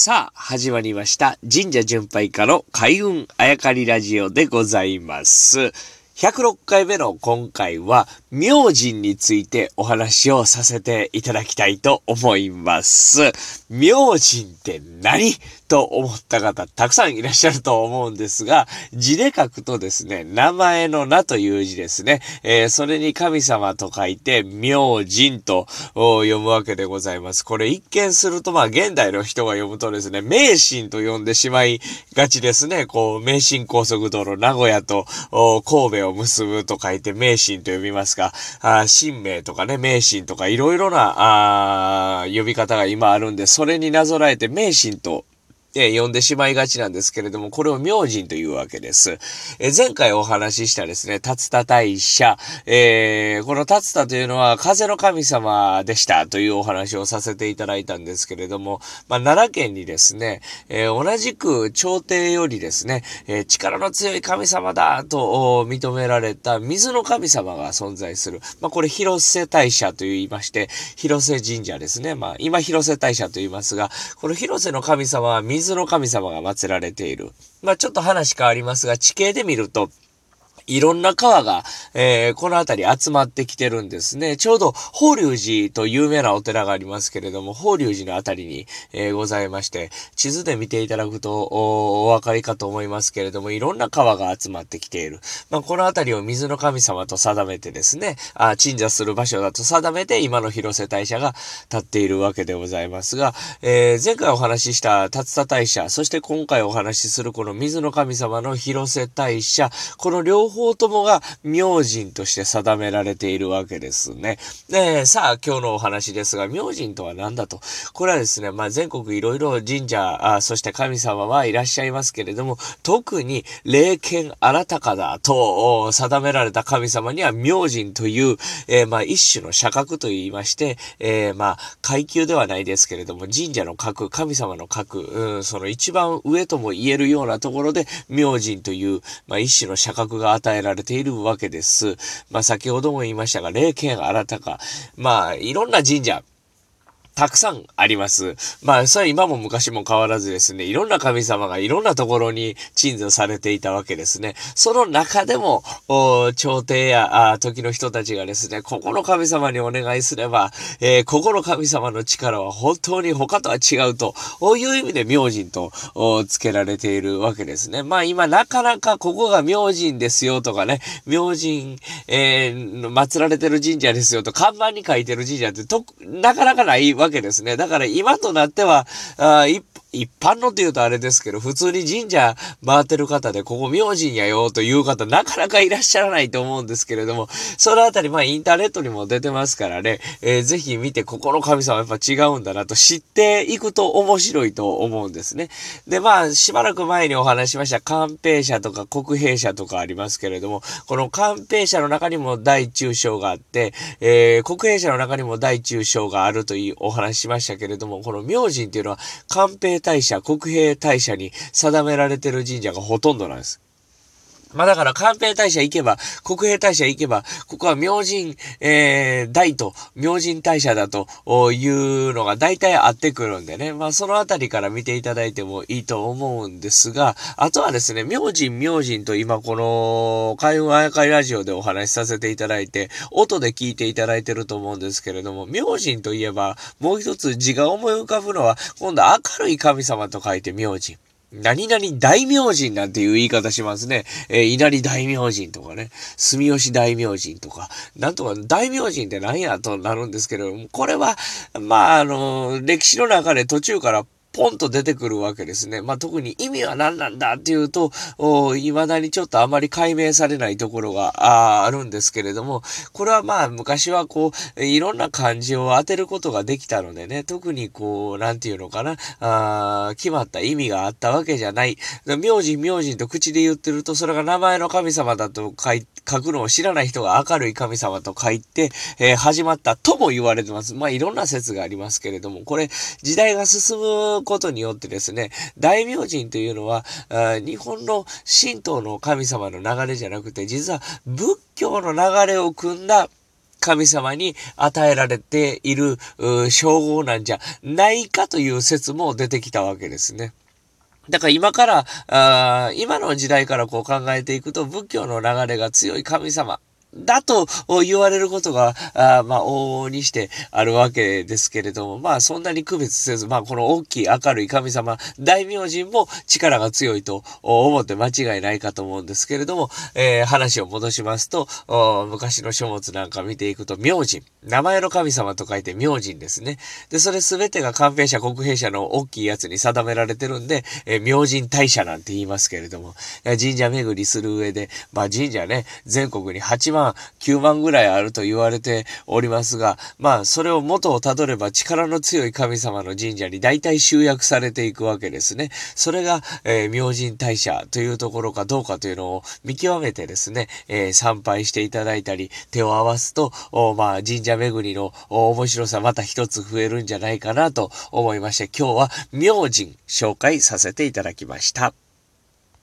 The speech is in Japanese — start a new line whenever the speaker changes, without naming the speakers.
さあ、始まりました。神社巡拝家の開運あやかりラジオでございます。106回目の今回は、明神についてお話をさせていただきたいと思います。明神って何？と思った方たくさんいらっしゃると思うんですが、字で書くとですね、名前の名という字ですね。えー、それに神様と書いて、明神と読むわけでございます。これ一見すると、まあ現代の人が読むとですね、名神と呼んでしまいがちですね。こう、名神高速道路、名古屋と神戸をを結ぶと書いて名神と呼びますが、あ神明とかね、名神とかいろいろな、あ呼び方が今あるんで、それになぞらえて名神とえ呼んでしまいがちなんですけれども、これを明神というわけです。え前回お話ししたですね、竜田大社、えー、この竜田というのは風の神様でしたというお話をさせていただいたんですけれども、まあ、奈良県にですね、え、同じく朝廷よりですね、え、力の強い神様だと認められた水の神様が存在する。まあ、これ広瀬大社と言いまして、広瀬神社ですね。まあ、今広瀬大社と言いますが、この広瀬の神様は水水の神様が祀られている。まあちょっと話変わりますが、地形で見ると、いろんな川が、えー、この辺り集まってきてるんですね。ちょうど、法隆寺と有名なお寺がありますけれども、法隆寺の辺りに、えー、ございまして、地図で見ていただくとお、お分かりかと思いますけれども、いろんな川が集まってきている。まあ、この辺りを水の神様と定めてですね、あ鎮座する場所だと定めて、今の広瀬大社が立っているわけでございますが、えー、前回お話しした竜田大社、そして今回お話しするこの水の神様の広瀬大社、この両方方ともが明神として定められているわけですね。で、さあ今日のお話ですが、明神とは何だと。これはですね、まあ全国いろいろ神社あ、そして神様はいらっしゃいますけれども、特に霊剣新たかだと定められた神様には明神という、えー、まあ一種の社格と言いまして、えー、まあ階級ではないですけれども、神社の格、神様の格、うん、その一番上とも言えるようなところで、明神という、まあ一種の社格が与伝えられているわけです。まあ、先ほども言いましたが、霊剣新たか。まあ、いろんな神社、たくさんあります。まあ、それは今も昔も変わらずですね、いろんな神様がいろんなところに鎮座されていたわけですね。その中でも、朝廷やあ時の人たちがですね、ここの神様にお願いすれば、えー、ここの神様の力は本当に他とは違うと、いう意味で明神と付けられているわけですね。まあ今なかなかここが明神ですよとかね、明神、えー、祀られてる神社ですよと看板に書いてる神社ってと、なかなかないわけわけですね。だから今となっては、あ一一般のって言うとあれですけど、普通に神社回ってる方で、ここ明神やよという方、なかなかいらっしゃらないと思うんですけれども、そのあたり、まあインターネットにも出てますからね、えー、ぜひ見て、ここの神様はやっぱ違うんだなと知っていくと面白いと思うんですね。で、まあ、しばらく前にお話しました、官兵社とか国兵社とかありますけれども、この官兵社の中にも大中小があって、えー、国兵社の中にも大中小があるというお話しましたけれども、この明神っていうのは、官兵大社、国平大社に定められてる神社がほとんどなんです。まあだから、官兵大社行けば、国兵大社行けば、ここは明神、えー、大と、明神大社だというのが大体合ってくるんでね。まあそのあたりから見ていただいてもいいと思うんですが、あとはですね、明神明神と今この、開運あやかりラジオでお話しさせていただいて、音で聞いていただいてると思うんですけれども、明神といえば、もう一つ字が思い浮かぶのは、今度明るい神様と書いて明神。何々大名人なんていう言い方しますね。えー、稲荷大名人とかね、住吉大名人とか、なんとか大名人って何やとなるんですけれども、これは、まあ、あの、歴史の中で途中からポンと出てくるわけですね。まあ、特に意味は何なんだっていうと、未だにちょっとあまり解明されないところがあるんですけれども、これはまあ昔はこう、いろんな漢字を当てることができたのでね、特にこう、なんていうのかな、あ決まった意味があったわけじゃない。名字名字と口で言ってると、それが名前の神様だと書いて書くのを知らない人が明るい神様と書いて、えー、始まったとも言われてます。まあいろんな説がありますけれども、これ時代が進むことによってですね、大名人というのは、日本の神道の神様の流れじゃなくて、実は仏教の流れを組んだ神様に与えられている称号なんじゃないかという説も出てきたわけですね。だから今から、あ今の時代からこう考えていくと仏教の流れが強い神様。だと言われることが、あまあ、往々にしてあるわけですけれども、まあ、そんなに区別せず、まあ、この大きい明るい神様、大明神も力が強いと思って間違いないかと思うんですけれども、えー、話を戻しますと、昔の書物なんか見ていくと、明神、名前の神様と書いて明神ですね。で、それすべてが官兵者、国兵者の大きいやつに定められてるんで、えー、明神大社なんて言いますけれども、神社巡りする上で、まあ、神社ね、全国に8万万、9万ぐらいあると言われておりますが、まあ、それを元をたどれば力の強い神様の神社に大体集約されていくわけですね。それが、えー、明神大社というところかどうかというのを見極めてですね、えー、参拝していただいたり、手を合わすと、まあ、神社巡りの面白さまた一つ増えるんじゃないかなと思いまして、今日は明神紹介させていただきました。